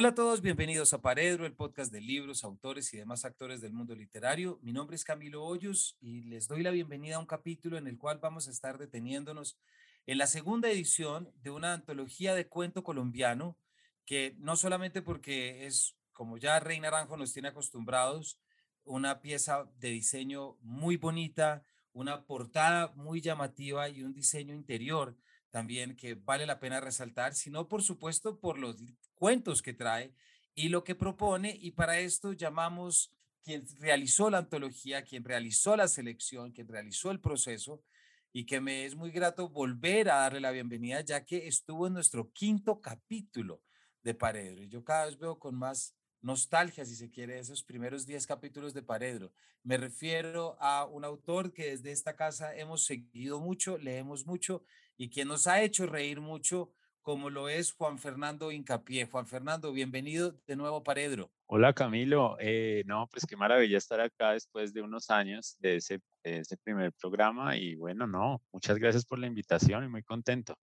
Hola a todos, bienvenidos a Paredro, el podcast de libros, autores y demás actores del mundo literario. Mi nombre es Camilo Hoyos y les doy la bienvenida a un capítulo en el cual vamos a estar deteniéndonos en la segunda edición de una antología de cuento colombiano que no solamente porque es, como ya Rey Naranjo nos tiene acostumbrados, una pieza de diseño muy bonita, una portada muy llamativa y un diseño interior también que vale la pena resaltar, sino por supuesto por los cuentos que trae y lo que propone. Y para esto llamamos quien realizó la antología, quien realizó la selección, quien realizó el proceso y que me es muy grato volver a darle la bienvenida ya que estuvo en nuestro quinto capítulo de Paredro. Yo cada vez veo con más nostalgia, si se quiere, esos primeros 10 capítulos de Paredro. Me refiero a un autor que desde esta casa hemos seguido mucho, leemos mucho y quien nos ha hecho reír mucho, como lo es Juan Fernando Incapié. Juan Fernando, bienvenido de nuevo a Paredro. Hola Camilo, eh, no, pues qué maravilla estar acá después de unos años de ese, de ese primer programa y bueno, no, muchas gracias por la invitación y muy contento.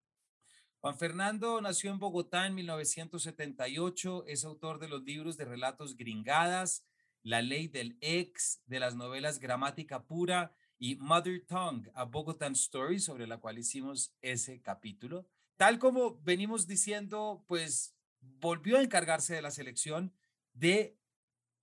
Juan Fernando nació en Bogotá en 1978, es autor de los libros de relatos Gringadas, La ley del ex, de las novelas Gramática pura y Mother Tongue, a Bogotan Story, sobre la cual hicimos ese capítulo. Tal como venimos diciendo, pues volvió a encargarse de la selección de,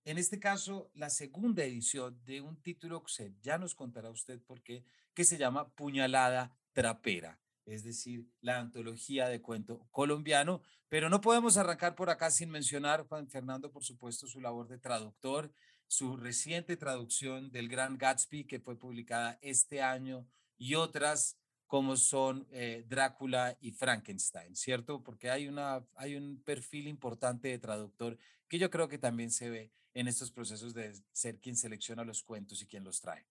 en este caso, la segunda edición de un título que ya nos contará usted por qué, que se llama Puñalada Trapera es decir, la antología de cuento colombiano. Pero no podemos arrancar por acá sin mencionar, Juan Fernando, por supuesto, su labor de traductor, su reciente traducción del Gran Gatsby, que fue publicada este año, y otras como son eh, Drácula y Frankenstein, ¿cierto? Porque hay, una, hay un perfil importante de traductor que yo creo que también se ve en estos procesos de ser quien selecciona los cuentos y quien los trae.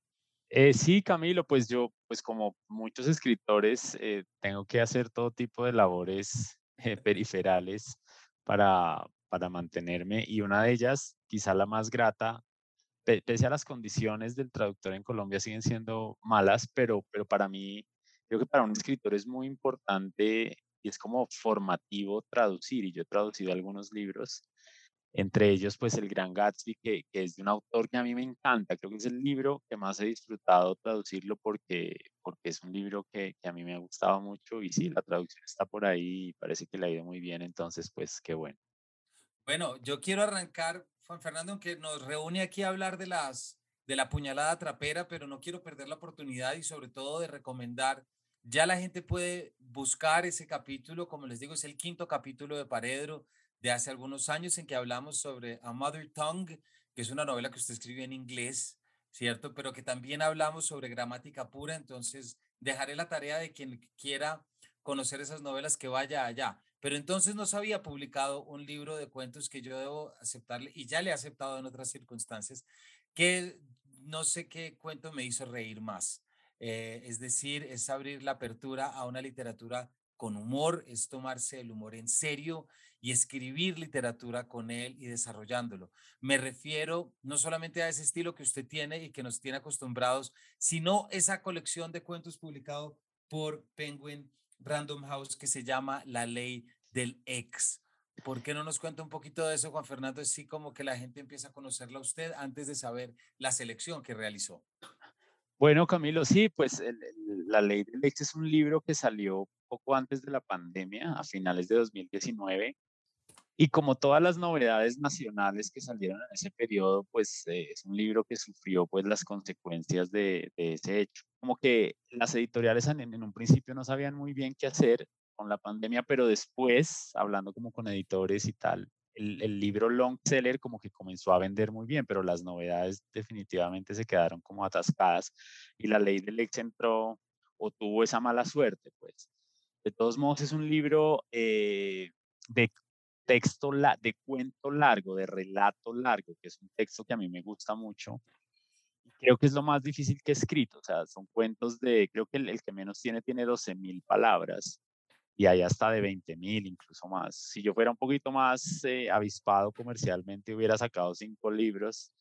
Eh, sí, Camilo, pues yo, pues como muchos escritores, eh, tengo que hacer todo tipo de labores eh, periferales para, para mantenerme y una de ellas, quizá la más grata, pese a las condiciones del traductor en Colombia siguen siendo malas, pero, pero para mí, creo que para un escritor es muy importante y es como formativo traducir y yo he traducido algunos libros entre ellos pues El Gran Gatsby, que, es de un autor que a mí me encanta, creo que es el libro que más he disfrutado traducirlo porque, porque es un libro que, a mí me ha gustado mucho y sí, la traducción está por ahí y parece que le ha ido muy bien, entonces pues qué bueno. Bueno, yo quiero arrancar, Juan Fernando, que nos reúne aquí a hablar de las de la puñalada trapera, pero no quiero perder la oportunidad y sobre todo de recomendar, ya la gente puede buscar ese capítulo, como les digo, es el quinto capítulo de Paredro, de hace algunos años en que hablamos sobre A Mother Tongue, que es una novela que usted escribió en inglés, ¿cierto? Pero que también hablamos sobre gramática pura, entonces dejaré la tarea de quien quiera conocer esas novelas que vaya allá. Pero entonces no se había publicado un libro de cuentos que yo debo aceptarle, y ya le he aceptado en otras circunstancias, que no sé qué cuento me hizo reír más. Eh, es decir, es abrir la apertura a una literatura con humor, es tomarse el humor en serio y escribir literatura con él y desarrollándolo. Me refiero no solamente a ese estilo que usted tiene y que nos tiene acostumbrados, sino esa colección de cuentos publicado por Penguin Random House que se llama La Ley del Ex. ¿Por qué no nos cuenta un poquito de eso, Juan Fernando? Así como que la gente empieza a conocerla a usted antes de saber la selección que realizó. Bueno, Camilo, sí, pues La Ley del Ex es un libro que salió poco antes de la pandemia, a finales de 2019, y como todas las novedades nacionales que salieron en ese periodo, pues eh, es un libro que sufrió pues las consecuencias de, ese hecho. Como que las editoriales en, un principio no sabían muy bien qué hacer con la pandemia, pero después, hablando como con editores y tal, el, libro long seller como que comenzó a vender muy bien, pero las novedades definitivamente se quedaron como atascadas y la ley del ex entró o tuvo esa mala suerte, pues. De todos modos, es un libro eh, de texto de cuento largo, de relato largo, que es un texto que a mí me gusta mucho. Creo que es lo más difícil que he escrito, o sea, son cuentos de, creo que el, que menos tiene tiene 12 mil palabras y hay hasta de 20 mil, incluso más. Si yo fuera un poquito más eh, avispado comercialmente, hubiera sacado cinco libros,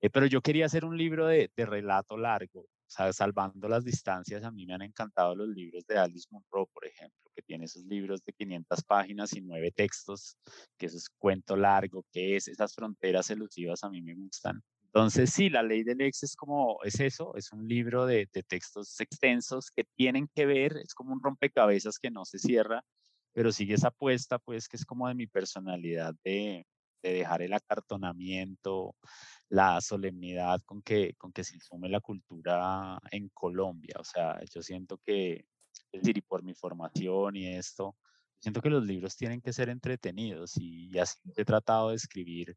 eh, pero yo quería hacer un libro de, de relato largo sea, salvando las distancias, a mí me han encantado los libros de Alice Munro, por ejemplo, que tiene esos libros de 500 páginas y nueve textos, que eso es cuento largo, que es esas fronteras elusivas a mí me gustan. Entonces, sí, la ley del ex es como, es eso, es un libro de, de textos extensos que tienen que ver, es como un rompecabezas que no se cierra, pero sigue esa apuesta, pues, que es como de mi personalidad de, de dejar el acartonamiento, la solemnidad con que, con que se asume la cultura en Colombia. O sea, yo siento que, es decir, y por mi formación y esto, siento que los libros tienen que ser entretenidos y, así he tratado de escribir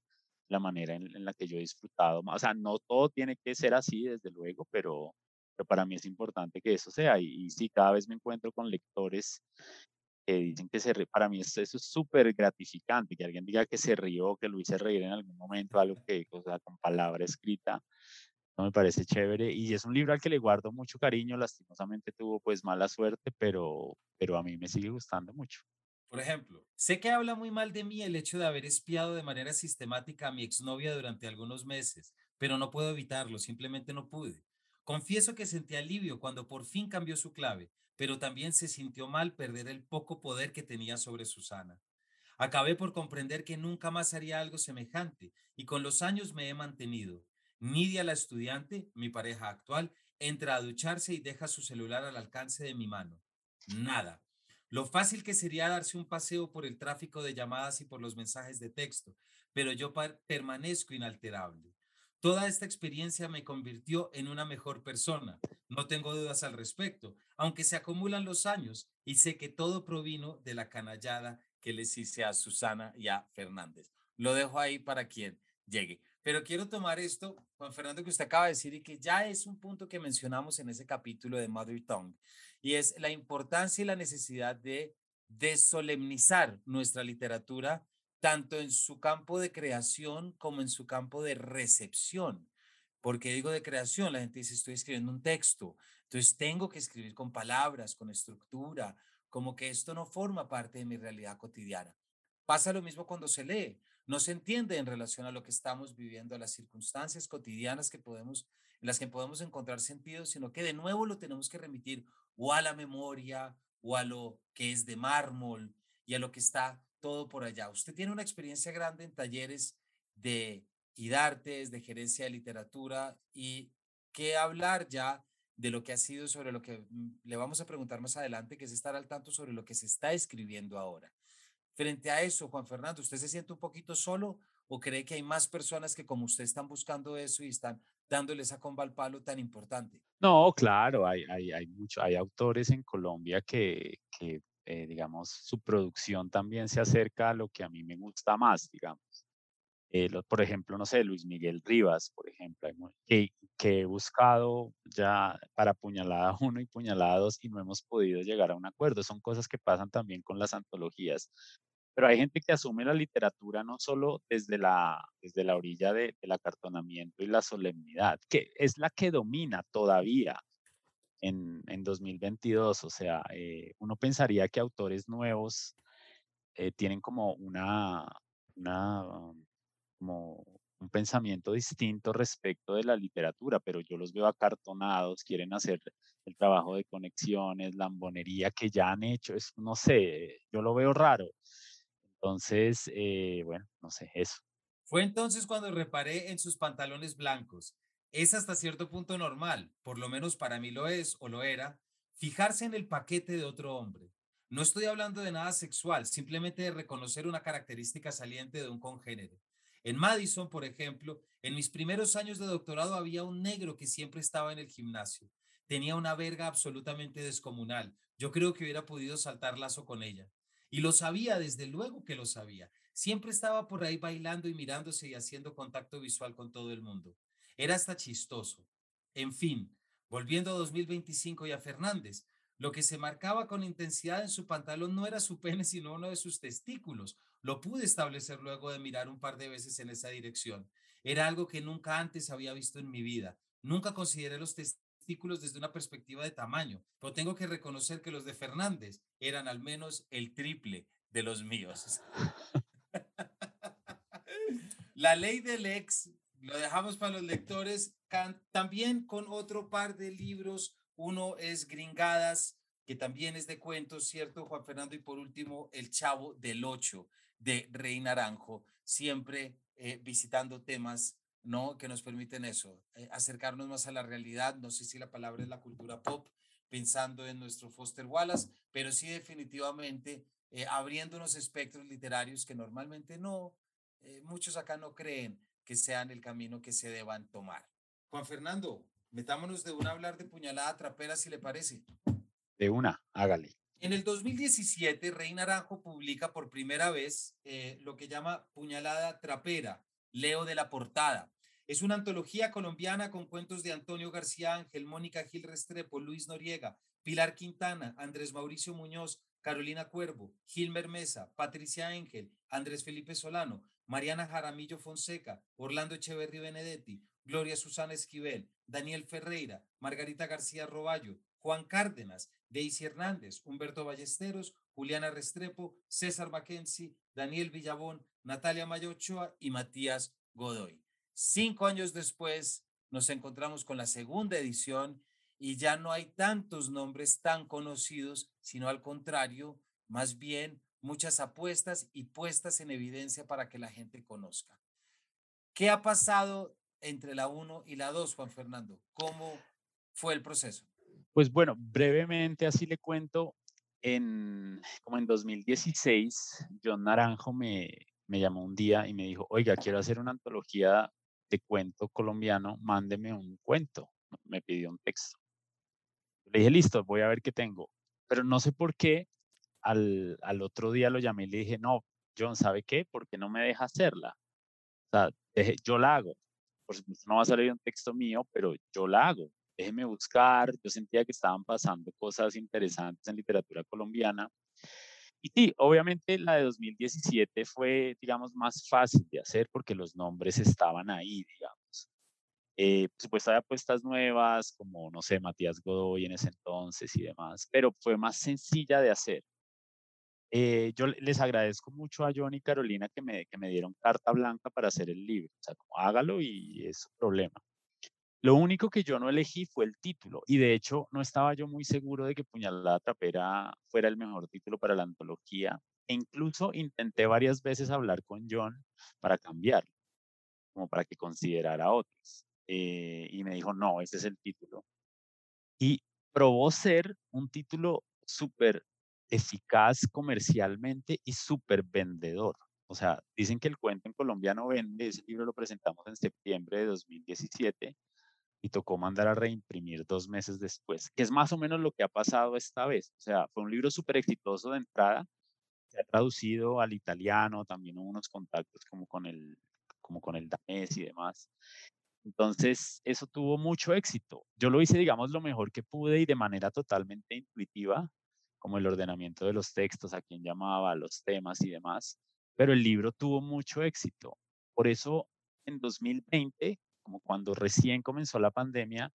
la manera en, la que yo he disfrutado. O sea, no todo tiene que ser así, desde luego, pero, pero para mí es importante que eso sea. Y, y sí, cada vez me encuentro con lectores que dicen que se para mí eso, es súper gratificante, que alguien diga que se rió, que lo hice reír en algún momento, algo que, o sea, con palabra escrita, no me parece chévere. Y es un libro al que le guardo mucho cariño, lastimosamente tuvo pues mala suerte, pero, pero a mí me sigue gustando mucho. Por ejemplo, sé que habla muy mal de mí el hecho de haber espiado de manera sistemática a mi exnovia durante algunos meses, pero no puedo evitarlo, simplemente no pude. Confieso que sentí alivio cuando por fin cambió su clave, pero también se sintió mal perder el poco poder que tenía sobre Susana. Acabé por comprender que nunca más haría algo semejante y con los años me he mantenido. Nidia, la estudiante, mi pareja actual, entra a ducharse y deja su celular al alcance de mi mano. Nada. Lo fácil que sería darse un paseo por el tráfico de llamadas y por los mensajes de texto, pero yo permanezco inalterable. Toda esta experiencia me convirtió en una mejor persona. No tengo dudas al respecto, aunque se acumulan los años y sé que todo provino de la canallada que les hice a Susana y a Fernández. Lo dejo ahí para quien llegue. Pero quiero tomar esto, Juan Fernando, que usted acaba de decir y que ya es un punto que mencionamos en ese capítulo de Mother Tongue, y es la importancia y la necesidad de desolemnizar nuestra literatura tanto en su campo de creación como en su campo de recepción. porque digo de creación? La gente dice, estoy escribiendo un texto, entonces tengo que escribir con palabras, con estructura, como que esto no forma parte de mi realidad cotidiana. Pasa lo mismo cuando se lee, no se entiende en relación a lo que estamos viviendo, a las circunstancias cotidianas que podemos, en las que podemos encontrar sentido, sino que de nuevo lo tenemos que remitir o a la memoria o a lo que es de mármol y a lo que está todo por allá. Usted tiene una experiencia grande en talleres de IDARTES, de gerencia de literatura y qué hablar ya de lo que ha sido sobre lo que mm, le vamos a preguntar más adelante, que es estar al tanto sobre lo que se está escribiendo ahora. Frente a eso, Juan Fernando, ¿usted se siente un poquito solo o cree que hay más personas que como usted están buscando eso y están dándole esa comba al palo tan importante? No, claro, hay, hay, hay, mucho, hay autores en Colombia que, que eh, digamos, su producción también se acerca a lo que a mí me gusta más, digamos. Eh, por ejemplo, no sé, Luis Miguel Rivas, por ejemplo, que, que he buscado ya para Puñalada 1 y Puñalada 2 y no hemos podido llegar a un acuerdo. Son cosas que pasan también con las antologías. Pero hay gente que asume la literatura no solo desde la, desde la orilla de, del acartonamiento y la solemnidad, que es la que domina todavía en, en 2022. O sea, eh, uno pensaría que autores nuevos eh, tienen como una, una, como un pensamiento distinto respecto de la literatura, pero yo los veo acartonados, quieren hacer el trabajo de conexiones, lambonería que ya han hecho, es, no sé, yo lo veo raro. Entonces, eh, bueno, no sé, eso. Fue entonces cuando reparé en sus pantalones blancos es hasta cierto punto normal, por lo menos para mí lo es o lo era, fijarse en el paquete de otro hombre. No estoy hablando de nada sexual, simplemente de reconocer una característica saliente de un congénero. En Madison, por ejemplo, en mis primeros años de doctorado había un negro que siempre estaba en el gimnasio. Tenía una verga absolutamente descomunal. Yo creo que hubiera podido saltar lazo con ella. Y lo sabía, desde luego que lo sabía. Siempre estaba por ahí bailando y mirándose y haciendo contacto visual con todo el mundo. Era hasta chistoso. En fin, volviendo a 2025 y a Fernández, lo que se marcaba con intensidad en su pantalón no era su pene, sino uno de sus testículos. Lo pude establecer luego de mirar un par de veces en esa dirección. Era algo que nunca antes había visto en mi vida. Nunca consideré los testículos desde una perspectiva de tamaño, pero tengo que reconocer que los de Fernández eran al menos el triple de los míos. La ley del ex lo dejamos para los lectores. también con otro par de libros. Uno es Gringadas, que también es de cuentos, ¿cierto, Juan Fernando? Y por último, El Chavo del Ocho, de Rey Naranjo, siempre eh, visitando temas ¿no? que nos permiten eso, eh, acercarnos más a la realidad. No sé si la palabra es la cultura pop, pensando en nuestro Foster Wallace, pero sí definitivamente eh, abriendo unos espectros literarios que normalmente no, muchos acá no creen que sean el camino que se deban tomar. Juan Fernando, metámonos de una a hablar de puñalada trapera, si le parece. De una, hágale. En el 2017, Rey Naranjo publica por primera vez eh, lo que llama Puñalada Trapera, Leo de la Portada. Es una antología colombiana con cuentos de Antonio García Ángel, Mónica Gil Restrepo, Luis Noriega, Pilar Quintana, Andrés Mauricio Muñoz, Carolina Cuervo, Gilmer Mesa, Patricia Ángel, Andrés Felipe Solano, Mariana Jaramillo Fonseca, Orlando Echeverri Benedetti, Gloria Susana Esquivel, Daniel Ferreira, Margarita García Roballo, Juan Cárdenas, Daisy Hernández, Humberto Ballesteros, Juliana Restrepo, César Mackenzie, Daniel Villabón, Natalia Mayochoa y Matías Godoy. Cinco años después nos encontramos con la segunda edición y ya no hay tantos nombres tan conocidos, sino al contrario, más bien muchas apuestas y puestas en evidencia para que la gente conozca. ¿Qué ha pasado entre la 1 y la 2, Juan Fernando? ¿Cómo fue el proceso? Pues bueno, brevemente así le cuento, en, como en 2016, John Naranjo me, me llamó un día y me dijo, oiga, quiero hacer una antología de cuento colombiano, mándeme un cuento. Me pidió un texto. Le dije, listo, voy a ver qué tengo. Pero no sé por qué, al, al otro día lo llamé y le dije, no, John, ¿sabe qué? ¿Por qué no me deja hacerla? O sea, yo la hago. Por supuesto, no va a salir un texto mío, pero yo la hago. Déjeme buscar. Yo sentía que estaban pasando cosas interesantes en literatura colombiana. Y sí, obviamente la de 2017 fue, digamos, más fácil de hacer porque los nombres estaban ahí, digamos. Eh, por supuesto, hay apuestas nuevas, como, no sé, Matías Godoy en ese entonces y demás, pero fue más sencilla de hacer. Eh, yo les agradezco mucho a John y Carolina que me, que me dieron carta blanca para hacer el libro. O sea, como hágalo y es su problema. Lo único que yo no elegí fue el título y de hecho no estaba yo muy seguro de que Puñalada Trapera fuera el mejor título para la antología e incluso intenté varias veces hablar con John para cambiarlo, como para que considerara otros. Eh, y me dijo, no, ese es el título. Y probó ser un título súper eficaz comercialmente y súper vendedor. O sea, dicen que el cuento en colombiano vende, ese libro lo presentamos en septiembre de 2017 y tocó mandar a reimprimir dos meses después, que es más o menos lo que ha pasado esta vez. O sea, fue un libro súper exitoso de entrada, se ha traducido al italiano, también hubo unos contactos como con el, como con el danés y demás. Entonces, eso tuvo mucho éxito. Yo lo hice, digamos, lo mejor que pude y de manera totalmente intuitiva, como el ordenamiento de los textos, a quién llamaba, los temas y demás, pero el libro tuvo mucho éxito. Por eso, en 2020, como cuando recién comenzó la pandemia,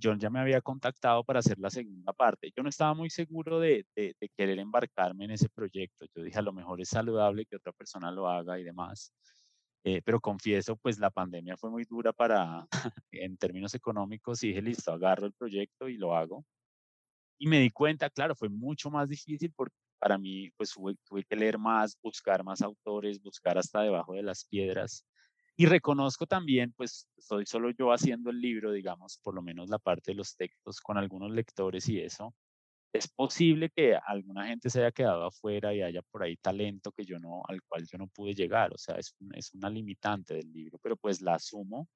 John ya me había contactado para hacer la segunda parte. Yo no estaba muy seguro de, de, querer embarcarme en ese proyecto. Yo dije, a lo mejor es saludable que otra persona lo haga y demás. Eh, pero confieso, pues la pandemia fue muy dura para, en términos económicos, y dije, listo, agarro el proyecto y lo hago. Y me di cuenta, claro, fue mucho más difícil porque para mí, pues tuve que leer más, buscar más autores, buscar hasta debajo de las piedras. Y reconozco también, pues estoy solo yo haciendo el libro, digamos, por lo menos la parte de los textos con algunos lectores y eso. Es posible que alguna gente se haya quedado afuera y haya por ahí talento que yo no, al cual yo no pude llegar. O sea, es, es una limitante del libro, pero pues la asumo.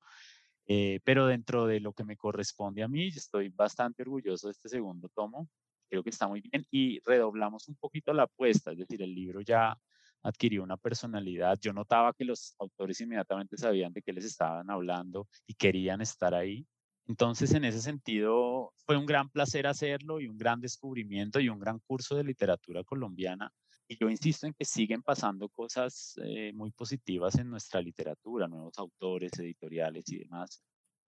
Eh, pero dentro de lo que me corresponde a mí, estoy bastante orgulloso de este segundo tomo. Creo que está muy bien y redoblamos un poquito la apuesta, es decir, el libro ya adquirió una personalidad. Yo notaba que los autores inmediatamente sabían de qué les estaban hablando y querían estar ahí. Entonces, en ese sentido, fue un gran placer hacerlo y un gran descubrimiento y un gran curso de literatura colombiana. Y yo insisto en que siguen pasando cosas eh, muy positivas en nuestra literatura, nuevos autores, editoriales y demás.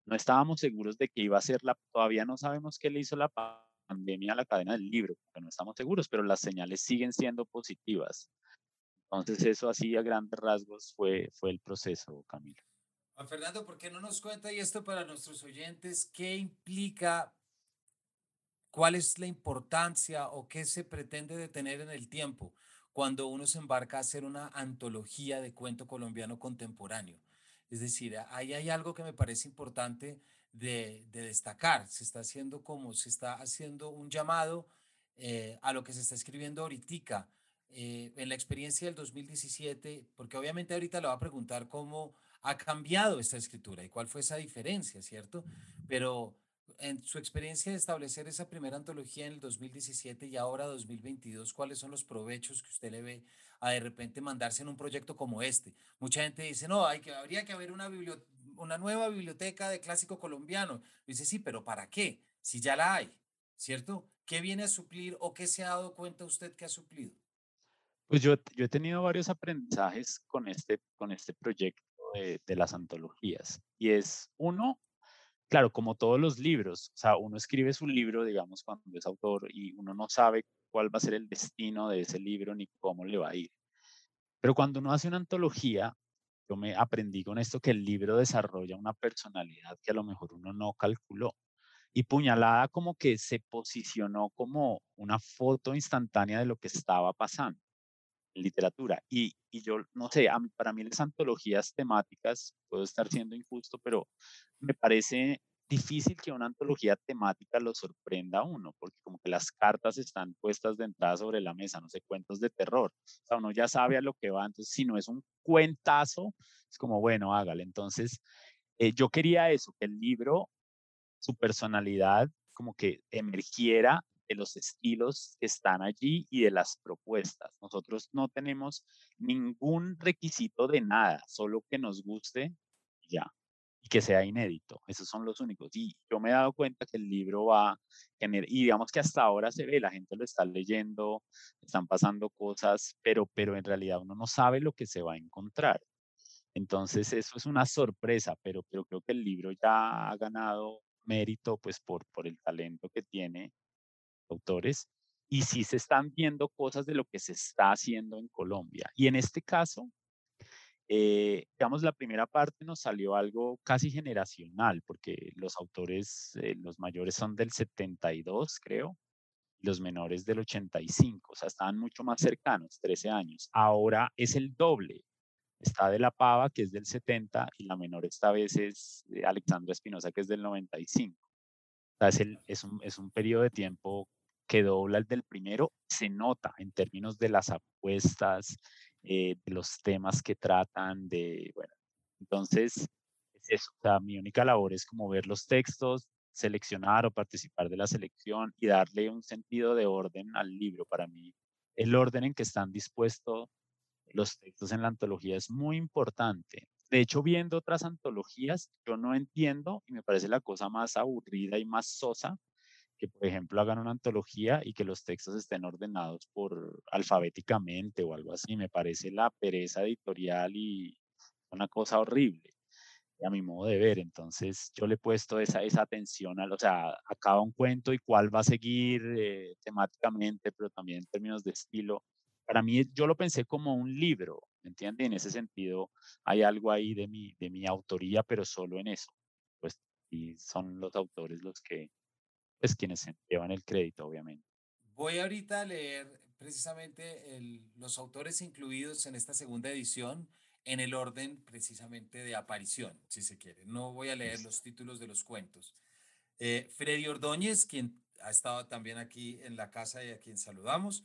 No estábamos seguros de que iba a ser la, todavía no sabemos qué le hizo la pandemia a la cadena del libro, no estamos seguros, pero las señales siguen siendo positivas. Entonces eso así a grandes rasgos fue, fue el proceso, Camilo. Juan Fernando, ¿por qué no nos cuenta y esto para nuestros oyentes? ¿Qué implica, cuál es la importancia o qué se pretende detener en el tiempo cuando uno se embarca a hacer una antología de cuento colombiano contemporáneo? Es decir, ahí hay algo que me parece importante de, destacar. Se está haciendo como, se está haciendo un llamado eh, a lo que se está escribiendo ahorita. Eh, en la experiencia del 2017, porque obviamente ahorita le va a preguntar cómo ha cambiado esta escritura y cuál fue esa diferencia, ¿cierto? Pero en su experiencia de establecer esa primera antología en el 2017 y ahora 2022, ¿cuáles son los provechos que usted le ve a de repente mandarse en un proyecto como este? Mucha gente dice, no, hay que, habría que haber una, una nueva biblioteca de clásico colombiano. Dice, sí, pero ¿para qué? Si ya la hay, ¿cierto? ¿Qué viene a suplir o qué se ha dado cuenta usted que ha suplido? Pues yo, yo he tenido varios aprendizajes con este, con este proyecto de, las antologías. Y es uno, claro, como todos los libros, o sea, uno escribe su libro, digamos, cuando es autor y uno no sabe cuál va a ser el destino de ese libro ni cómo le va a ir. Pero cuando uno hace una antología, yo me aprendí con esto que el libro desarrolla una personalidad que a lo mejor uno no calculó. Y Puñalada como que se posicionó como una foto instantánea de lo que estaba pasando literatura. Y, y yo no sé, para mí las antologías temáticas, puedo estar siendo injusto, pero me parece difícil que una antología temática lo sorprenda a uno, porque como que las cartas están puestas de entrada sobre la mesa, no sé, cuentos de terror. O sea, uno ya sabe a lo que va, entonces si no es un cuentazo, es como, bueno, hágale. Entonces, eh, yo quería eso, que el libro, su personalidad, como que emergiera de los estilos que están allí y de las propuestas. Nosotros no tenemos ningún requisito de nada, solo que nos guste ya y que sea inédito. Esos son los únicos. Y yo me he dado cuenta que el libro va a tener, y digamos que hasta ahora se ve, la gente lo está leyendo, están pasando cosas, pero, pero en realidad uno no sabe lo que se va a encontrar. Entonces eso es una sorpresa, pero, pero creo que el libro ya ha ganado mérito pues por, por el talento que tiene autores y si se están viendo cosas de lo que se está haciendo en Colombia. Y en este caso, eh, digamos, la primera parte nos salió algo casi generacional, porque los autores, eh, los mayores son del 72, creo, los menores del 85, o sea, estaban mucho más cercanos, 13 años. Ahora es el doble. Está de la Pava, que es del 70, y la menor esta vez es Alexandra Espinosa, que es del 95. O sea, es, es, un, es un periodo de tiempo que dobla el del primero, se nota en términos de las apuestas, eh, de los temas que tratan, de, bueno, entonces, es eso, o mi única labor es como ver los textos, seleccionar o participar de la selección y darle un sentido de orden al libro. Para mí, el orden en que están dispuestos los textos en la antología es muy importante. De hecho, viendo otras antologías, yo no entiendo y me parece la cosa más aburrida y más sosa que, por ejemplo, hagan una antología y que los textos estén ordenados por alfabéticamente o algo así. Me parece la pereza editorial y una cosa horrible a mi modo de ver. Entonces, yo le he puesto esa, esa atención a, o sea, acaba un cuento y cuál va a seguir eh, temáticamente, pero también en términos de estilo. Para mí, yo lo pensé como un libro, ¿me entiende? En ese sentido, hay algo ahí de mi, de mi autoría, pero solo en eso. Pues, y son los autores los que pues quienes se llevan el crédito, obviamente. Voy ahorita a leer precisamente los autores incluidos en esta segunda edición en el orden precisamente de aparición, si se quiere. No voy a leer los títulos de los cuentos. Eh, Freddy Ordóñez, quien ha estado también aquí en la casa y a quien saludamos.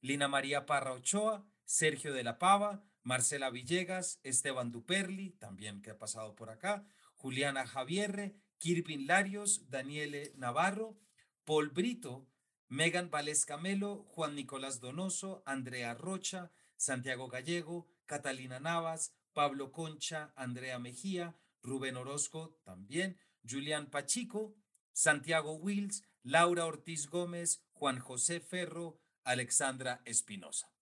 Lina María Parra Ochoa, Sergio de la Pava, Marcela Villegas, Esteban Duperli, también que ha pasado por acá, Juliana Javierre, Kirvin Larios, Daniele Navarro, Paul Brito, Megan Valesca Melo, Juan Nicolás Donoso, Andrea Rocha, Santiago Gallego, Catalina Navas, Pablo Concha, Andrea Mejía, Rubén Orozco también, Julián Pachico, Santiago Wills, Laura Ortiz Gómez, Juan José Ferro, Alexandra Espinosa.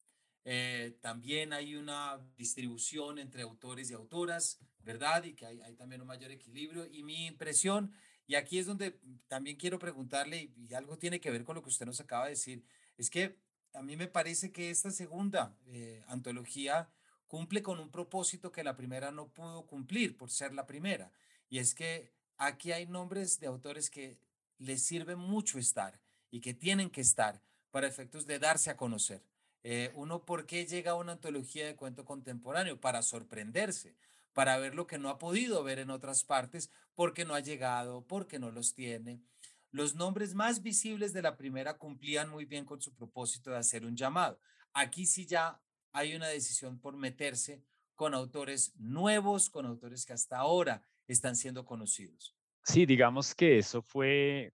Eh, también hay una distribución entre autores y autoras, ¿verdad? Y que hay, hay, también un mayor equilibrio. Y mi impresión, y aquí es donde también quiero preguntarle, y algo tiene que ver con lo que usted nos acaba de decir, es que a mí me parece que esta segunda eh, antología cumple con un propósito que la primera no pudo cumplir por ser la primera. Y es que aquí hay nombres de autores que les sirve mucho estar y que tienen que estar para efectos de darse a conocer. Eh, uno, ¿por qué llega a una antología de cuento contemporáneo? Para sorprenderse, para ver lo que no ha podido ver en otras partes, porque no ha llegado, porque no los tiene. Los nombres más visibles de la primera cumplían muy bien con su propósito de hacer un llamado. Aquí sí ya hay una decisión por meterse con autores nuevos, con autores que hasta ahora están siendo conocidos. Sí, digamos que eso fue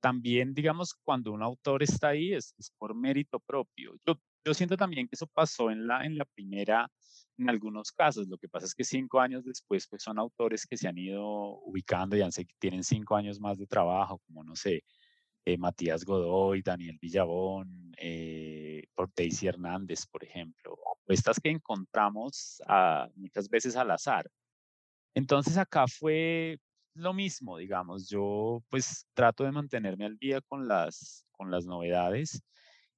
también, digamos, cuando un autor está ahí es, por mérito propio. Yo, yo siento también que eso pasó en la, en la primera, en algunos casos. Lo que pasa es que cinco años después, pues son autores que se han ido ubicando y han, tienen cinco años más de trabajo, como no sé, eh, Matías Godoy, Daniel Villabón, eh, Daisy Hernández, por ejemplo. Estas que encontramos muchas veces al azar. Entonces acá fue lo mismo, digamos, yo pues trato de mantenerme al día con las, con las novedades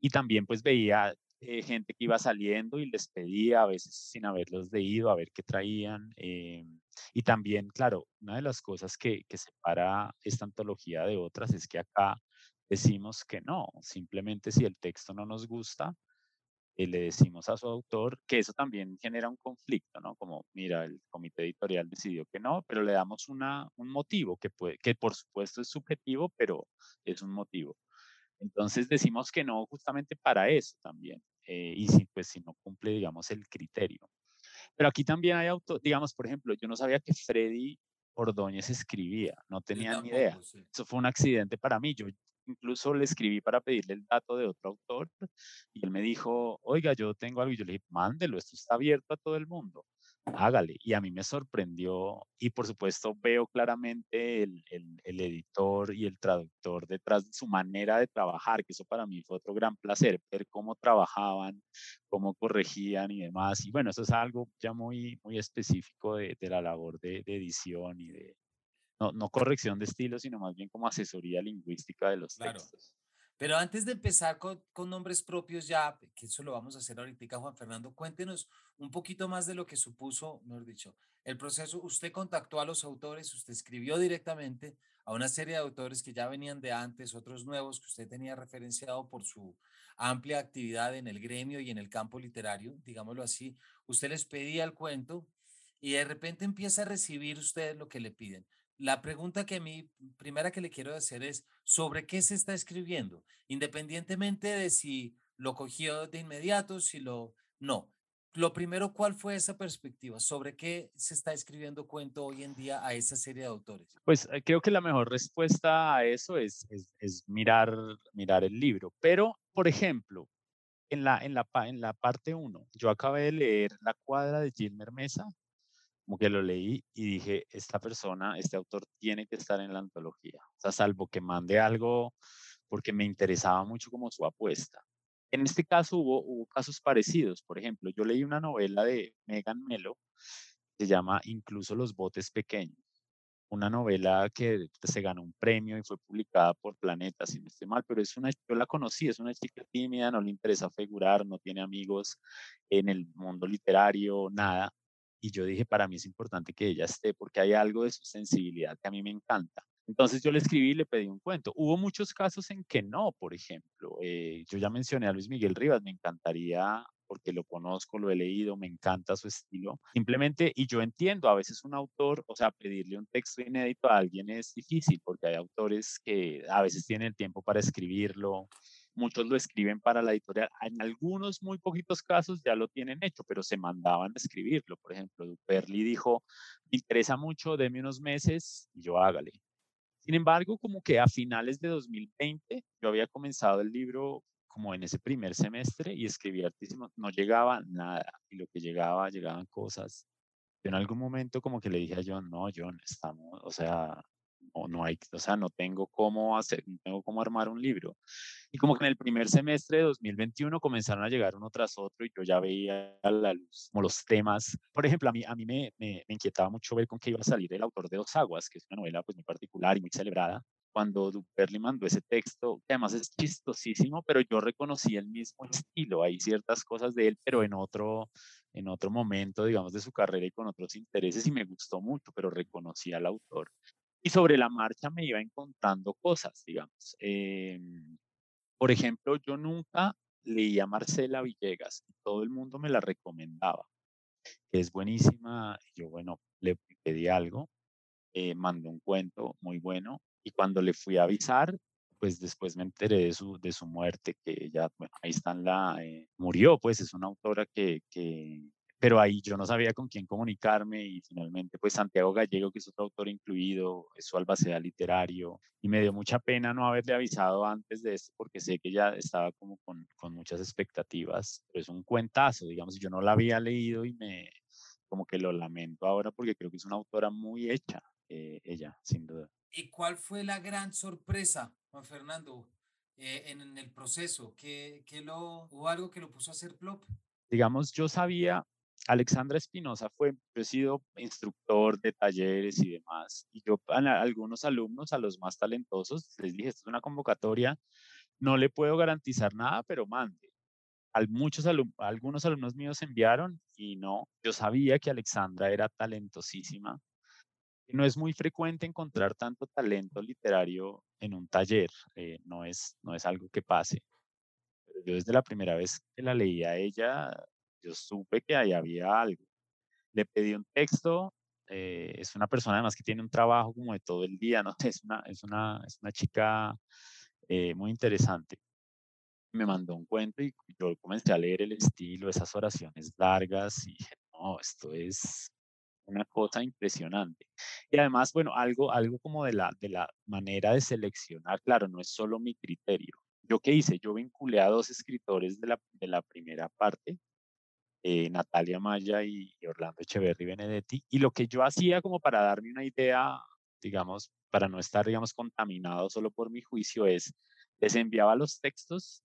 y también pues veía eh, gente que iba saliendo y les pedía a veces sin haberlos leído, a ver qué traían. Eh, y también, claro, una de las cosas que, que separa esta antología de otras es que acá decimos que no, simplemente si el texto no nos gusta, eh, le decimos a su autor que eso también genera un conflicto, ¿no? Como, mira, el comité editorial decidió que no, pero le damos una, un motivo que, puede, que por supuesto es subjetivo, pero es un motivo. Entonces decimos que no justamente para eso también, eh, y si, pues, si no cumple, digamos, el criterio. Pero aquí también hay autor, digamos, por ejemplo, yo no sabía que Freddy Ordóñez escribía, no tenía ni idea. Eso fue un accidente para mí. Yo incluso le escribí para pedirle el dato de otro autor y él me dijo, oiga, yo tengo algo y yo le dije, mándelo, esto está abierto a todo el mundo, hágale. Y a mí me sorprendió y por supuesto veo claramente el, el, editor y el traductor detrás de su manera de trabajar, que eso para mí fue otro gran placer, ver cómo trabajaban, cómo corregían y demás. Y bueno, eso es algo ya muy, muy específico de, de la labor de, de edición y de, no, no corrección de estilo, sino más bien como asesoría lingüística de los textos. Pero antes de empezar con, con, nombres propios ya, que eso lo vamos a hacer ahorita, Juan Fernando, cuéntenos un poquito más de lo que supuso, mejor dicho, el proceso. Usted contactó a los autores, usted escribió directamente a una serie de autores que ya venían de antes, otros nuevos que usted tenía referenciado por su amplia actividad en el gremio y en el campo literario, digámoslo así. Usted les pedía el cuento y de repente empieza a recibir usted lo que le piden. La pregunta que a mí, primera que le quiero hacer es, ¿sobre qué se está escribiendo? Independientemente de si lo cogió de inmediato, si lo... No. Lo primero, ¿cuál fue esa perspectiva? ¿Sobre qué se está escribiendo cuento hoy en día a esa serie de autores? Pues eh, creo que la mejor respuesta a eso es, es, mirar, mirar el libro. Pero, por ejemplo, en la, en la, en la parte 1, yo acabé de leer La cuadra de Gilmer Mesa, como que lo leí y dije, esta persona, este autor tiene que estar en la antología. O sea, salvo que mande algo porque me interesaba mucho como su apuesta. En este caso hubo, hubo casos parecidos. Por ejemplo, yo leí una novela de Megan Melo, se llama Incluso los botes pequeños. Una novela que se ganó un premio y fue publicada por Planeta, si no estoy mal, pero es una, yo la conocí, es una chica tímida, no le interesa figurar, no tiene amigos en el mundo literario, nada y yo dije, para mí es importante que ella esté porque hay algo de su sensibilidad que a mí me encanta. Entonces yo le escribí y le pedí un cuento. Hubo muchos casos en que no, por ejemplo. Eh, yo ya mencioné a Luis Miguel Rivas, me encantaría porque lo conozco, lo he leído, me encanta su estilo. Simplemente, y yo entiendo, a veces un autor, o sea, pedirle un texto inédito a alguien es difícil porque hay autores que a veces tienen el tiempo para escribirlo, muchos lo escriben para la editorial. En algunos, muy poquitos casos ya lo tienen hecho, pero se mandaban a escribirlo. Por ejemplo, Duperli dijo, me interesa mucho, deme unos meses y yo hágale. Sin embargo, como que a finales de 2020, yo había comenzado el libro como en ese primer semestre y escribí altísimo, no llegaba nada y lo que llegaba, llegaban cosas. Yo en algún momento como que le dije a John, no, John, estamos, o sea, no, no hay, o sea, no tengo cómo hacer, no tengo cómo armar un libro. Y como que en el primer semestre de 2021 comenzaron a llegar uno tras otro y yo ya veía a la luz como los temas. Por ejemplo, a mí, a mí me, me, inquietaba mucho ver con qué iba a salir el autor de Dos Aguas, que es una novela pues muy particular y muy celebrada, cuando Duperli mandó ese texto, que además es chistosísimo, pero yo reconocí el mismo estilo. Hay ciertas cosas de él, pero en otro, en otro momento, digamos, de su carrera y con otros intereses, y me gustó mucho, pero reconocí al autor. Y sobre la marcha me iba encontrando cosas, digamos. Em, por ejemplo, yo nunca leí a Marcela Villegas y todo el mundo me la recomendaba, que es buenísima. Yo, bueno, le pedí algo, eh, un cuento muy bueno y cuando le fui a avisar, pues después me enteré de su, de su muerte, que ella, bueno, ahí está la, eh, murió, pues es una autora que, pero ahí yo no sabía con quién comunicarme y finalmente pues Santiago Gallego, que es otro autor incluido, es su albacea literario y me dio mucha pena no haberle avisado antes de esto porque sé que ya estaba como con, con muchas expectativas, pero es un cuentazo, digamos, yo no la había leído y me como que lo lamento ahora porque creo que es una autora muy hecha, eh, ella, sin duda. ¿Y cuál fue la gran sorpresa, Juan Fernando, eh, en, el proceso? ¿Qué, qué lo, ¿Hubo algo que lo puso a hacer plop? Digamos, yo sabía, Alexandra Espinosa fue, yo he sido instructor de talleres y demás, y yo a, algunos alumnos, a los más talentosos, les dije, esto es una convocatoria, no le puedo garantizar nada, pero mande. Al, muchos algunos alumnos míos enviaron y no, yo sabía que Alexandra era talentosísima, no es muy frecuente encontrar tanto talento literario en un taller, eh, no, es, no es algo que pase. Pero yo desde la primera vez que la leí a ella, yo supe que ahí había algo. Le pedí un texto, eh, es una persona además que tiene un trabajo como de todo el día, ¿no? es, una, es, una, es una chica eh, muy interesante. Me mandó un cuento y yo comencé a leer el estilo, esas oraciones largas y dije, no, esto es una cosa impresionante. Y además, bueno, algo, algo como de la, de la manera de seleccionar, claro, no es solo mi criterio. ¿Yo qué hice? Yo vinculé a dos escritores de la, de la primera parte, eh, Natalia Maya y, Orlando Echeverri Benedetti, y lo que yo hacía como para darme una idea, digamos, para no estar, digamos, contaminado solo por mi juicio, es, les enviaba los textos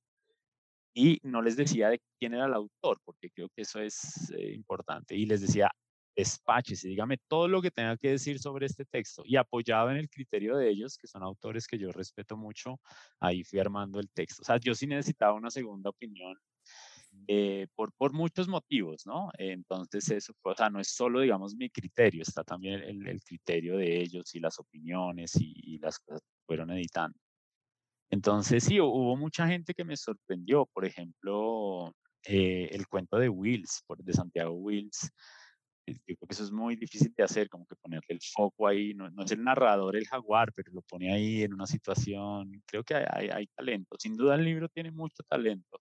y no les decía de quién era el autor, porque creo que eso es eh, importante, y les decía, despáchese, dígame todo lo que tenga que decir sobre este texto y apoyado en el criterio de ellos, que son autores que yo respeto mucho, ahí fui armando el texto. O sea, yo sí necesitaba una segunda opinión eh, por, por muchos motivos, ¿no? Entonces eso, o sea, no es solo, digamos, mi criterio, está también el, el criterio de ellos y las opiniones y, las cosas que fueron editando. Entonces sí, hubo mucha gente que me sorprendió, por ejemplo, eh, el cuento de Wills, de Santiago Wills, yo creo que eso es muy difícil de hacer, como que ponerle el foco ahí, no, no es el narrador el jaguar, pero lo pone ahí en una situación, creo que hay, hay, talento, sin duda el libro tiene mucho talento,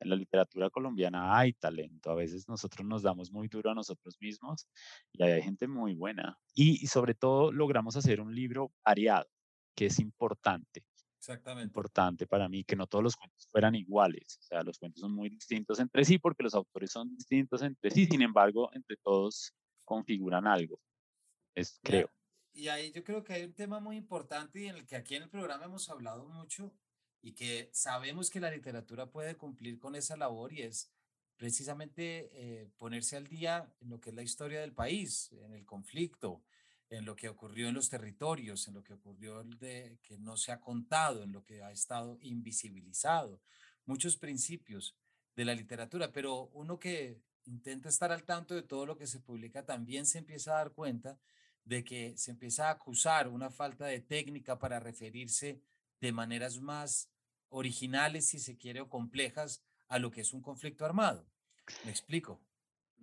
en la literatura colombiana hay talento, a veces nosotros nos damos muy duro a nosotros mismos y hay gente muy buena, y, y sobre todo logramos hacer un libro variado, que es importante, Exactamente. importante para mí que no todos los cuentos fueran iguales. O sea, los cuentos son muy distintos entre sí porque los autores son distintos entre sí, sin embargo, entre todos configuran algo. Es, creo. Y ahí yo creo que hay un tema muy importante y en el que aquí en el programa hemos hablado mucho y que sabemos que la literatura puede cumplir con esa labor y es precisamente eh, ponerse al día en lo que es la historia del país, en el conflicto, en lo que ocurrió en los territorios, en lo que ocurrió de que no se ha contado, en lo que ha estado invisibilizado, muchos principios de la literatura, pero uno que intenta estar al tanto de todo lo que se publica también se empieza a dar cuenta de que se empieza a acusar una falta de técnica para referirse de maneras más originales, si se quiere, o complejas a lo que es un conflicto armado. ¿Me explico?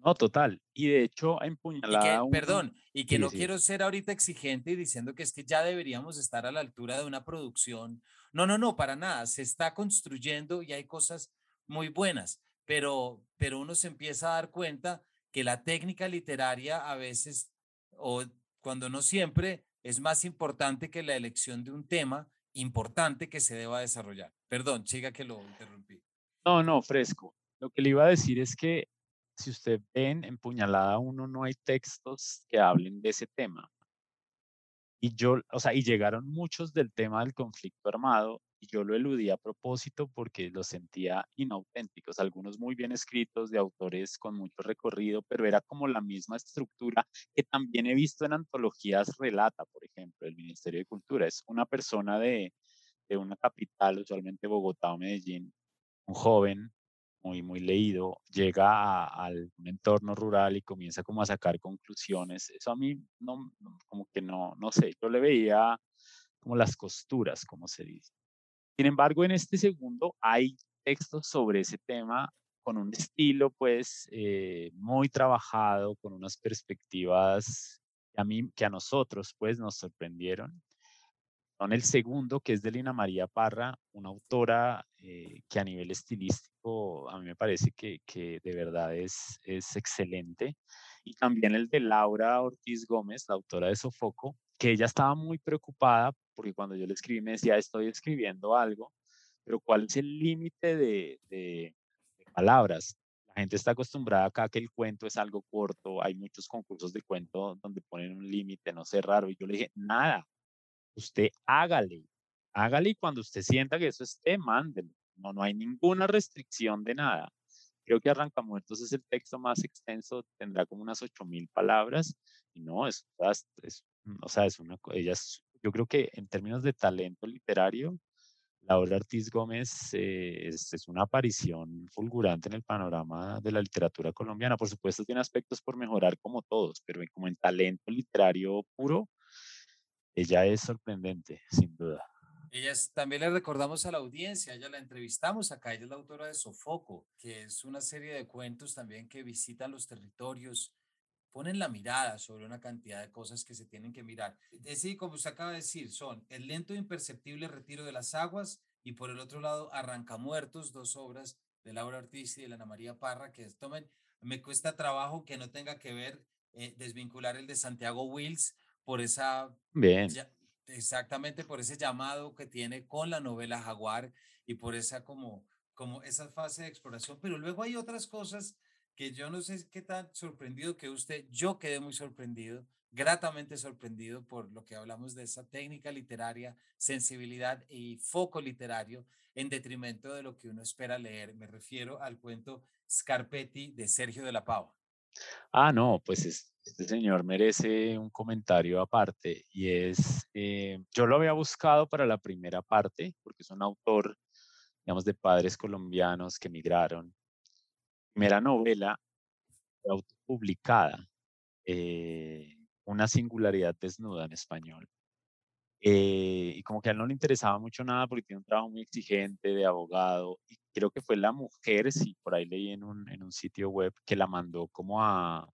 No, total. Y de hecho, empuñalada. Perdón, y que no quiero ser ahorita exigente y diciendo que es que ya deberíamos estar a la altura de una producción. No, no, no, para nada. Se está construyendo y hay cosas muy buenas, pero, pero uno se empieza a dar cuenta que la técnica literaria a veces, o cuando no siempre, es más importante que la elección de un tema importante que se deba desarrollar. Perdón, chica que lo interrumpí. No, no, fresco. Lo que le iba a decir es que si usted ven en Puñalada 1 no hay textos que hablen de ese tema. Y yo, o sea, y llegaron muchos del tema del conflicto armado y yo lo eludí a propósito porque los sentía inauténticos, algunos muy bien escritos de autores con mucho recorrido, pero era como la misma estructura que también he visto en antologías Relata, por ejemplo, el Ministerio de Cultura. Es una persona de, de una capital, usualmente Bogotá o Medellín, un joven muy, muy leído, llega a, un entorno rural y comienza como a sacar conclusiones. Eso a mí no, como que no, no sé, yo le veía como las costuras, como se dice. Sin embargo, en este segundo hay textos sobre ese tema con un estilo pues eh, muy trabajado, con unas perspectivas que a mí, que a nosotros pues nos sorprendieron son el segundo, que es de Lina María Parra, una autora eh, que a nivel estilístico a mí me parece que, que, de verdad es, es excelente. Y también el de Laura Ortiz Gómez, la autora de Sofoco, que ella estaba muy preocupada porque cuando yo le escribí me decía, estoy escribiendo algo, pero ¿cuál es el límite de, de, de palabras? La gente está acostumbrada acá a que el cuento es algo corto, hay muchos concursos de cuento donde ponen un límite, no sé, raro, y yo le dije, nada, usted hágale, hágale y cuando usted sienta que eso esté, mándelo. No, no hay ninguna restricción de nada. Creo que Arrancamuertos es el texto más extenso, tendrá como unas 8000 palabras y no, es, es, o sea, es una, ella yo creo que en términos de talento literario, Laura Ortiz Gómez eh, es, es, una aparición fulgurante en el panorama de la literatura colombiana. Por supuesto, tiene aspectos por mejorar como todos, pero como en talento literario puro, ella es sorprendente, sin duda. Ella también le recordamos a la audiencia, ella la entrevistamos acá, ella es la autora de Sofoco, que es una serie de cuentos también que visitan los territorios, ponen la mirada sobre una cantidad de cosas que se tienen que mirar. Es decir, como usted acaba de decir, son El lento e imperceptible retiro de las aguas y por el otro lado Arrancamuertos, dos obras de Laura Ortiz y de Ana María Parra que tomen, me cuesta trabajo que no tenga que ver, eh, desvincular el de Santiago Wills, por esa... Bien. exactamente por ese llamado que tiene con la novela Jaguar y por esa como, como esa fase de exploración. Pero luego hay otras cosas que yo no sé qué tan sorprendido que usted, yo quedé muy sorprendido, gratamente sorprendido por lo que hablamos de esa técnica literaria, sensibilidad y foco literario en detrimento de lo que uno espera leer. Me refiero al cuento Scarpetti de Sergio de la Pava. Ah, no, pues este señor merece un comentario aparte y es, eh, yo lo había buscado para la primera parte porque es un autor, digamos, de padres colombianos que emigraron. Primera novela autopublicada, eh, Una singularidad desnuda en español. Eh, y como que a él no le interesaba mucho nada porque tiene un trabajo muy exigente de abogado y creo que fue la mujer, sí, por ahí leí en un, en un sitio web que la mandó como a,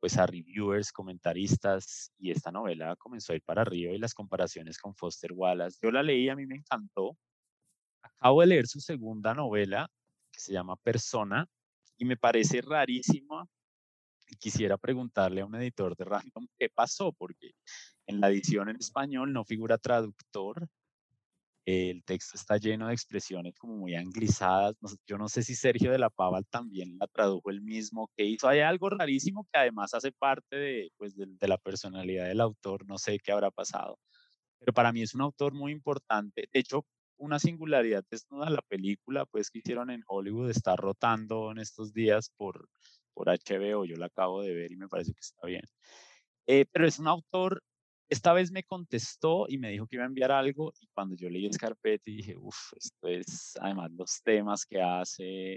pues a reviewers, comentaristas y esta novela comenzó a ir para arriba y las comparaciones con Foster Wallace. Yo la leí, a mí me encantó. Acabo de leer su segunda novela que se llama Persona y me parece rarísima y quisiera preguntarle a un editor de Random qué pasó, porque en la edición en español no figura traductor. El texto está lleno de expresiones como muy anglizadas. yo no sé si Sergio de la Pava también la tradujo el mismo que hizo. Hay algo rarísimo que además hace parte de, pues, de, de la personalidad del autor. No sé qué habrá pasado. Pero para mí es un autor muy importante. De hecho, una singularidad desnuda la película pues que hicieron en Hollywood está rotando en estos días por por HBO, yo la acabo de ver y me parece que está bien. Eh, pero es un autor, esta vez me contestó y me dijo que iba a enviar algo y cuando yo leí Scarpetti dije, uff, esto es además los temas que hace,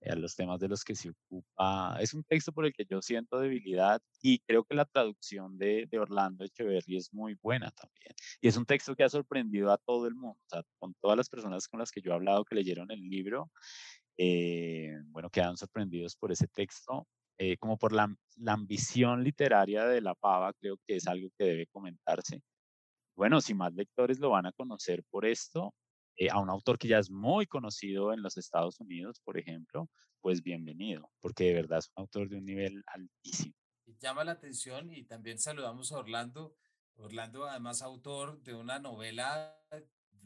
eh, los temas de los que se ocupa, es un texto por el que yo siento debilidad y creo que la traducción de, de Orlando Echeverry es muy buena también. Y es un texto que ha sorprendido a todo el mundo, o sea, con todas las personas con las que yo he hablado que leyeron el libro eh, bueno, quedan sorprendidos por ese texto, eh, como por la, la, ambición literaria de la pava, creo que es algo que debe comentarse. Bueno, si más lectores lo van a conocer por esto, eh, a un autor que ya es muy conocido en los Estados Unidos, por ejemplo, pues bienvenido, porque de verdad es un autor de un nivel altísimo. Llama la atención y también saludamos a Orlando. Orlando, además, autor de una novela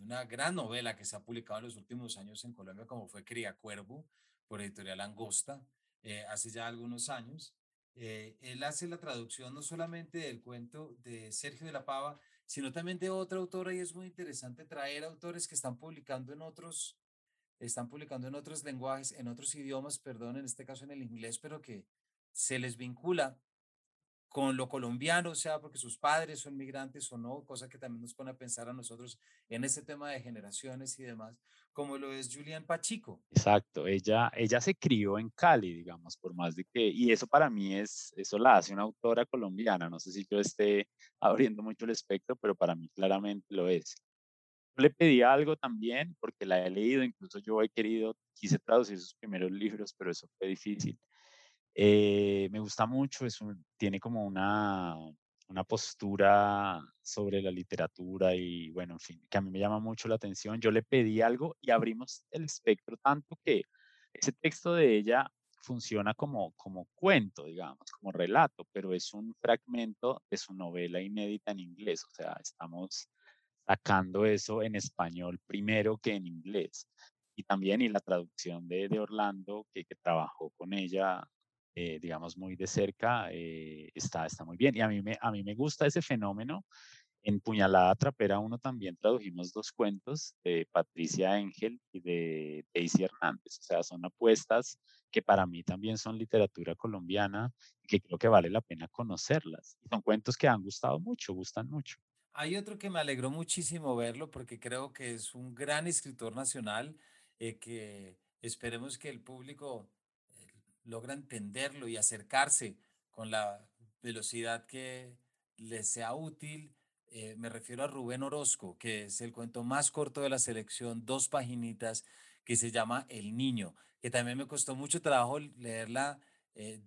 una gran novela que se ha publicado en los últimos años en Colombia, como fue Cría Cuervo, por editorial Angosta, eh, hace ya algunos años. Eh, él hace la traducción no solamente del cuento de Sergio de la Pava, sino también de otra autora y es muy interesante traer autores que están publicando en otros, están publicando en otros lenguajes, en otros idiomas, perdón, en este caso en el inglés, pero que se les vincula con lo colombiano, sea porque sus padres son migrantes o no, cosa que también nos pone a pensar a nosotros en ese tema de generaciones y demás, como lo es Julián Pachico. Exacto, ella, ella se crió en Cali, digamos, por más de que, y eso para mí es, eso la hace una autora colombiana, no sé si yo esté abriendo mucho el espectro, pero para mí claramente lo es. Yo le pedí algo también, porque la he leído, incluso yo he querido, quise traducir sus primeros libros, pero eso fue difícil eh, me gusta mucho, es tiene como una, una postura sobre la literatura y bueno, en fin, que a mí me llama mucho la atención. Yo le pedí algo y abrimos el espectro tanto que ese texto de ella funciona como, como cuento, digamos, como relato, pero es un fragmento de su novela inédita en inglés, o sea, estamos sacando eso en español primero que en inglés. Y también y la traducción de, de Orlando, que, que trabajó con ella eh, digamos, muy de cerca, eh, está, está muy bien. Y a mí, me, a mí me gusta ese fenómeno. En Puñalada Trapera uno también tradujimos dos cuentos de Patricia Ángel y de Daisy Hernández. O sea, son apuestas que para mí también son literatura colombiana y que creo que vale la pena conocerlas. Son cuentos que han gustado mucho, gustan mucho. Hay otro que me alegró muchísimo verlo porque creo que es un gran escritor nacional eh, que esperemos que el público logra entenderlo y acercarse con la velocidad que les sea útil. Eh, me refiero a Rubén Orozco, que es el cuento más corto de la selección, dos paginitas, que se llama El Niño, que también me costó mucho trabajo leerla eh,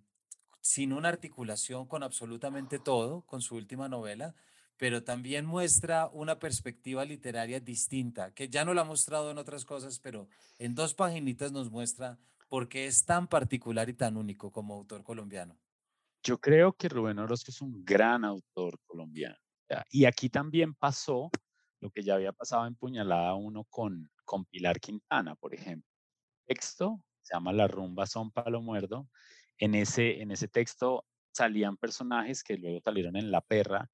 sin una articulación con absolutamente todo, con su última novela, pero también muestra una perspectiva literaria distinta, que ya no la ha mostrado en otras cosas, pero en dos paginitas nos muestra ¿Por qué es tan particular y tan único como autor colombiano? Yo creo que Rubén Orozco es un gran autor colombiano. Y aquí también pasó lo que ya había pasado en Puñalada 1 con, con Pilar Quintana, por ejemplo. texto se llama La rumba son palo muerdo. En ese, en ese texto salían personajes que luego salieron en La Perra.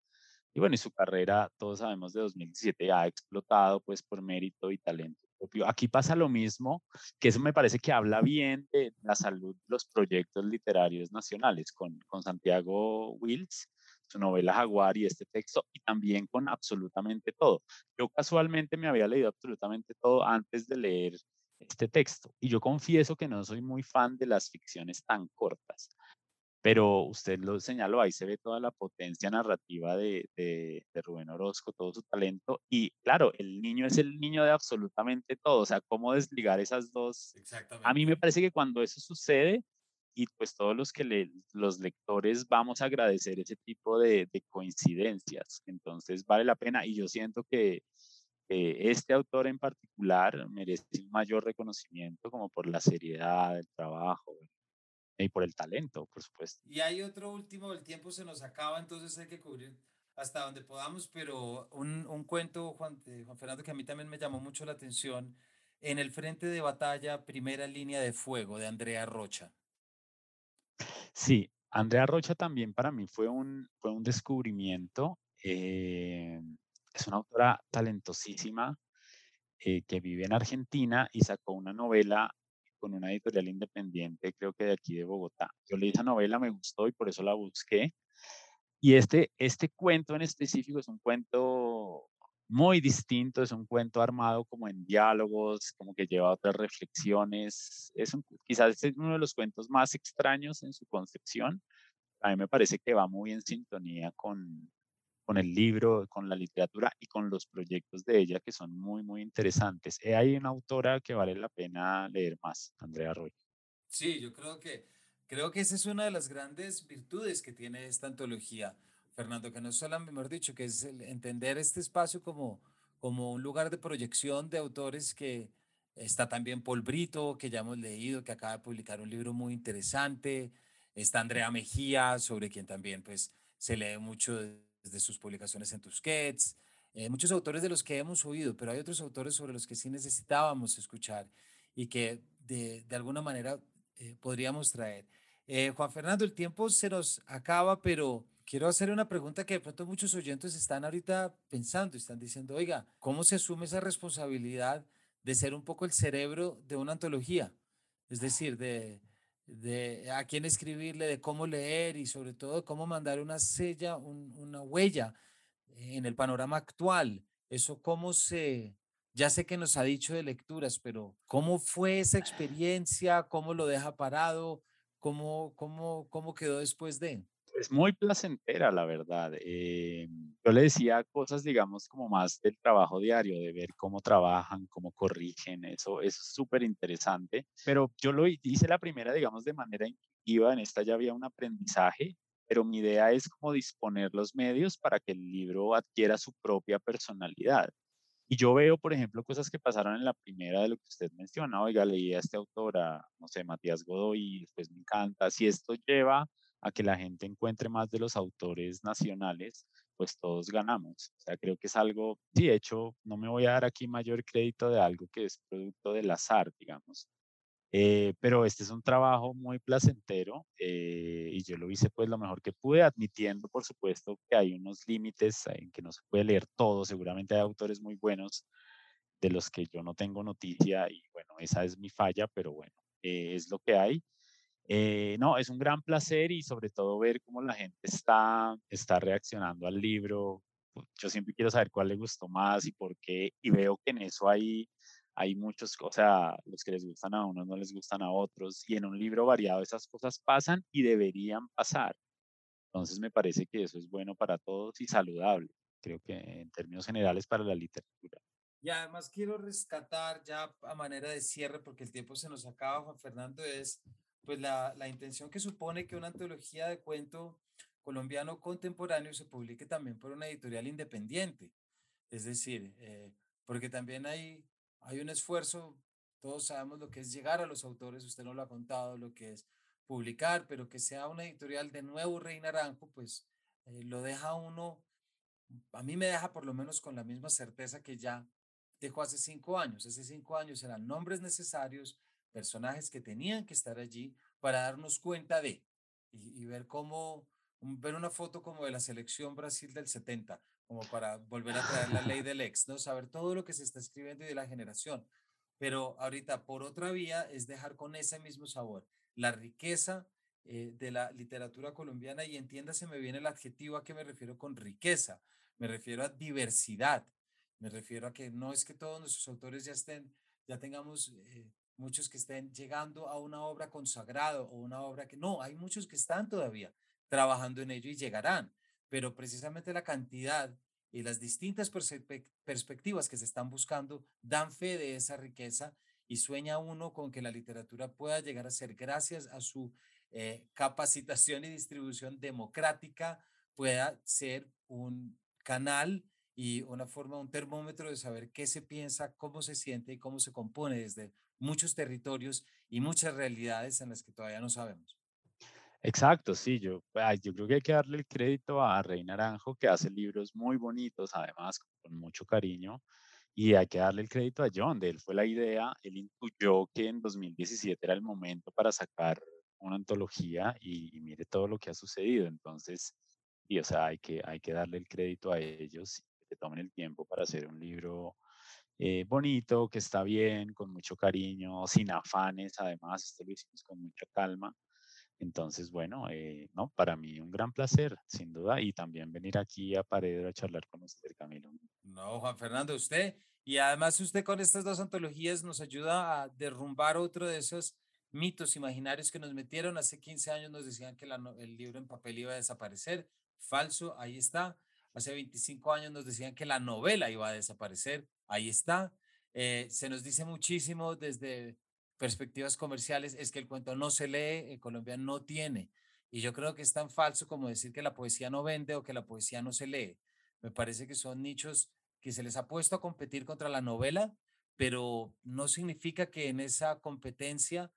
Y bueno, y su carrera, todos sabemos, de 2017 ha explotado pues por mérito y talento Aquí pasa lo mismo, que eso me parece que habla bien de la salud de los proyectos literarios nacionales, con, con Santiago Wills, su novela Jaguar y este texto, y también con absolutamente todo. Yo casualmente me había leído absolutamente todo antes de leer este texto, y yo confieso que no soy muy fan de las ficciones tan cortas pero usted lo señaló, ahí se ve toda la potencia narrativa de, de, Rubén Orozco, todo su talento, y claro, el niño es el niño de absolutamente todo, o sea, cómo desligar esas dos. A mí me parece que cuando eso sucede, y pues todos los que le, los lectores vamos a agradecer ese tipo de, de, coincidencias, entonces vale la pena, y yo siento que este autor en particular merece un mayor reconocimiento como por la seriedad del trabajo, y por el talento, por supuesto. Y hay otro último, el tiempo se nos acaba, entonces hay que cubrir hasta donde podamos, pero un, un cuento, Juan, Juan Fernando, que a mí también me llamó mucho la atención, En el frente de batalla, primera línea de fuego, de Andrea Rocha. Sí, Andrea Rocha también para mí fue un, fue un descubrimiento. Eh, es una autora talentosísima eh, que vive en Argentina y sacó una novela con una editorial independiente, creo que de aquí de Bogotá. Yo leí esa novela, me gustó y por eso la busqué. Y este, este cuento en específico es un cuento muy distinto, es un cuento armado como en diálogos, como que lleva otras reflexiones. Es quizás es uno de los cuentos más extraños en su concepción. A mí me parece que va muy en sintonía con, con el libro, con la literatura y con los proyectos de ella que son muy, muy interesantes. Eh, hay una autora que vale la pena leer más, Andrea Roy. Sí, yo creo que, creo que esa es una de las grandes virtudes que tiene esta antología, Fernando, que no es solo, mejor dicho, que es entender este espacio como, como un lugar de proyección de autores que está también Paul Brito, que ya hemos leído, que acaba de publicar un libro muy interesante, está Andrea Mejía, sobre quien también pues se lee mucho sus publicaciones en Tusquets, eh, muchos autores de los que hemos oído, pero hay otros autores sobre los que sí necesitábamos escuchar y que de, de alguna manera eh, podríamos traer. Eh, Juan Fernando, el tiempo se nos acaba, pero quiero hacer una pregunta que de pronto muchos oyentes están ahorita pensando, están diciendo, oiga, ¿cómo se asume esa responsabilidad de ser un poco el cerebro de una antología? Es decir, de, de a quién escribirle, de cómo leer y sobre todo cómo mandar una sella, una huella en el panorama actual. Eso cómo se, ya sé que nos ha dicho de lecturas, pero ¿cómo fue esa experiencia? ¿Cómo lo deja parado? ¿Cómo, cómo, cómo quedó después de? Es muy placentera, la verdad. Eh, yo le decía cosas, digamos, como más del trabajo diario, de ver cómo trabajan, cómo corrigen, eso, eso es súper interesante. Pero yo lo hice la primera, digamos, de manera intuitiva, en esta ya había un aprendizaje, pero mi idea es cómo disponer los medios para que el libro adquiera su propia personalidad. Y yo veo, por ejemplo, cosas que pasaron en la primera de lo que usted menciona. Oiga, leí a este autor, a, no sé, Matías Godoy, y después me encanta. Si esto lleva a que la gente encuentre más de los autores nacionales, pues todos ganamos. O sea, creo que es algo, sí, de hecho, no me voy a dar aquí mayor crédito de algo que es producto del azar, digamos. Eh, pero este es un trabajo muy placentero eh, y yo lo hice pues lo mejor que pude, admitiendo por supuesto que hay unos límites en que no se puede leer todo, seguramente hay autores muy buenos de los que yo no tengo noticia y bueno, esa es mi falla, pero bueno, eh, es lo que hay. No, es un gran placer y sobre todo ver cómo la gente está, está reaccionando al libro. Yo siempre quiero saber cuál le gustó más y por qué, y veo que en eso hay hay muchos, o sea, los que les gustan a unos no les gustan a otros, y en un libro variado esas cosas pasan y deberían pasar. Entonces me parece que eso es bueno para todos y saludable, creo que en términos generales para la literatura. Y además quiero rescatar ya a manera de cierre, porque el tiempo se nos acaba, Juan Fernando, es pues la, la intención que supone que una antología de cuento colombiano contemporáneo se publique también por una editorial independiente. Es decir, eh, porque también hay hay un esfuerzo, todos sabemos lo que es llegar a los autores, usted no lo ha contado, lo que es publicar, pero que sea una editorial de nuevo Rey Naranjo, pues eh, lo deja uno, a mí me deja por lo menos con la misma certeza que ya dejó hace cinco años. Hace cinco años eran nombres necesarios, personajes que tenían que estar allí para darnos cuenta de y, y ver cómo, ver una foto como de la selección Brasil del 70, como para volver a traer la ley del ex, ¿no? Saber todo lo que se está escribiendo y de la generación. Pero ahorita, por otra vía, es dejar con ese mismo sabor la riqueza eh, de la literatura colombiana y entiéndase, me viene el adjetivo a que me refiero con riqueza, me refiero a diversidad, me refiero a que no es que todos nuestros autores ya estén, ya tengamos eh, muchos que estén llegando a una obra consagrada o una obra que no, hay muchos que están todavía trabajando en ello y llegarán pero precisamente la cantidad y las distintas perspectivas que se están buscando dan fe de esa riqueza y sueña uno con que la literatura pueda llegar a ser, gracias a su eh, capacitación y distribución democrática, pueda ser un canal y una forma, un termómetro de saber qué se piensa, cómo se siente y cómo se compone desde muchos territorios y muchas realidades en las que todavía no sabemos. Exacto, sí, yo, yo creo que hay que darle el crédito a Rey Naranjo, que hace libros muy bonitos, además, con mucho cariño, y hay que darle el crédito a John, de él fue la idea, él intuyó que en 2017 era el momento para sacar una antología y, mire todo lo que ha sucedido, entonces, y o sea, hay que, hay que darle el crédito a ellos, que tomen el tiempo para hacer un libro eh, bonito, que está bien, con mucho cariño, sin afanes, además, esto lo hicimos con mucha calma. Entonces, bueno, eh, no, para mí un gran placer, sin duda, y también venir aquí a Paredro a charlar con usted, Camilo. No, Juan Fernando, usted, y además usted con estas dos antologías nos ayuda a derrumbar otro de esos mitos imaginarios que nos metieron. Hace 15 años nos decían que el libro en papel iba a desaparecer. Falso, ahí está. Hace 25 años nos decían que la novela iba a desaparecer. Ahí está. Eh, se nos dice muchísimo desde perspectivas comerciales es que el cuento no se lee, Colombia no tiene. Y yo creo que es tan falso como decir que la poesía no vende o que la poesía no se lee. Me parece que son nichos que se les ha puesto a competir contra la novela, pero no significa que en esa competencia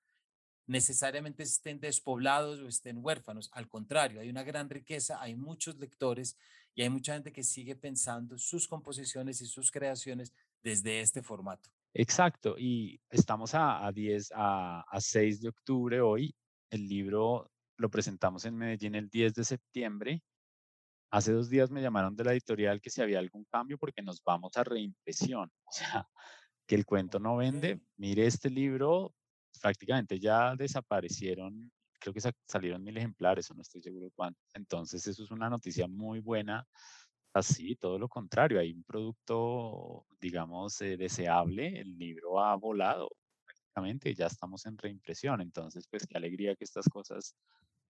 necesariamente estén despoblados o estén huérfanos. Al contrario, hay una gran riqueza, hay muchos lectores y hay mucha gente que sigue pensando sus composiciones y sus creaciones desde este formato. Exacto, y estamos a, a 10, a, a 6 de octubre hoy. El libro lo presentamos en Medellín el 10 de septiembre Hace dos días me llamaron de la editorial que si había algún cambio porque nos vamos a reimpresión. O sea, que el cuento no vende. Mire este libro, prácticamente ya desaparecieron, creo que salieron mil ejemplares o no estoy seguro cuántos. Entonces eso es una noticia muy buena. Así, todo lo contrario, hay un producto, digamos, eh, deseable. El libro ha volado prácticamente, ya estamos en reimpresión. Entonces, pues qué alegría que estas cosas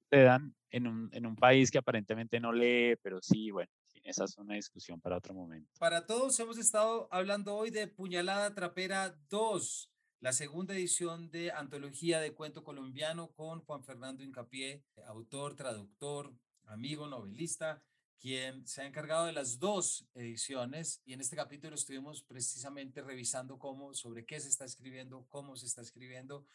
se dan en un, en un país que aparentemente no lee, pero sí, bueno, esa es una discusión para otro momento. Para todos, hemos estado hablando hoy de Puñalada Trapera 2, la segunda edición de Antología de Cuento Colombiano con Juan Fernando Incapié, autor, traductor, amigo, novelista, quien se ha encargado de las dos ediciones y en este capítulo estuvimos precisamente revisando cómo, sobre qué se está escribiendo, cómo se está escribiendo.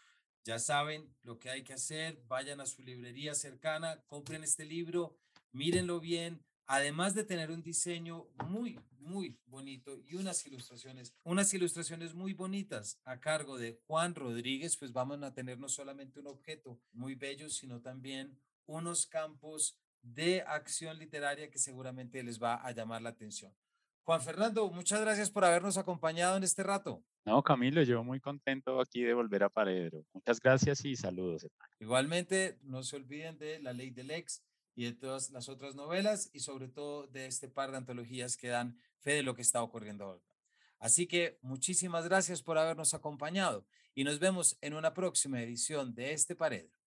Ya saben lo que hay que hacer, vayan a su librería cercana, compren este libro, mírenlo bien, además de tener un diseño muy, muy bonito y unas ilustraciones, unas ilustraciones muy bonitas a cargo de Juan Rodríguez, pues vamos a tener no solamente un objeto muy bello, sino también unos campos de acción literaria que seguramente les va a llamar la atención. Juan Fernando, muchas gracias por habernos acompañado en este rato. No, Camilo, yo muy contento aquí de volver a Paredro. Muchas gracias y saludos. Igualmente, no se olviden de La Ley del Ex y de todas las otras novelas y sobre todo de este par de antologías que dan fe de lo que está ocurriendo ahora. Así que muchísimas gracias por habernos acompañado y nos vemos en una próxima edición de este Paredro.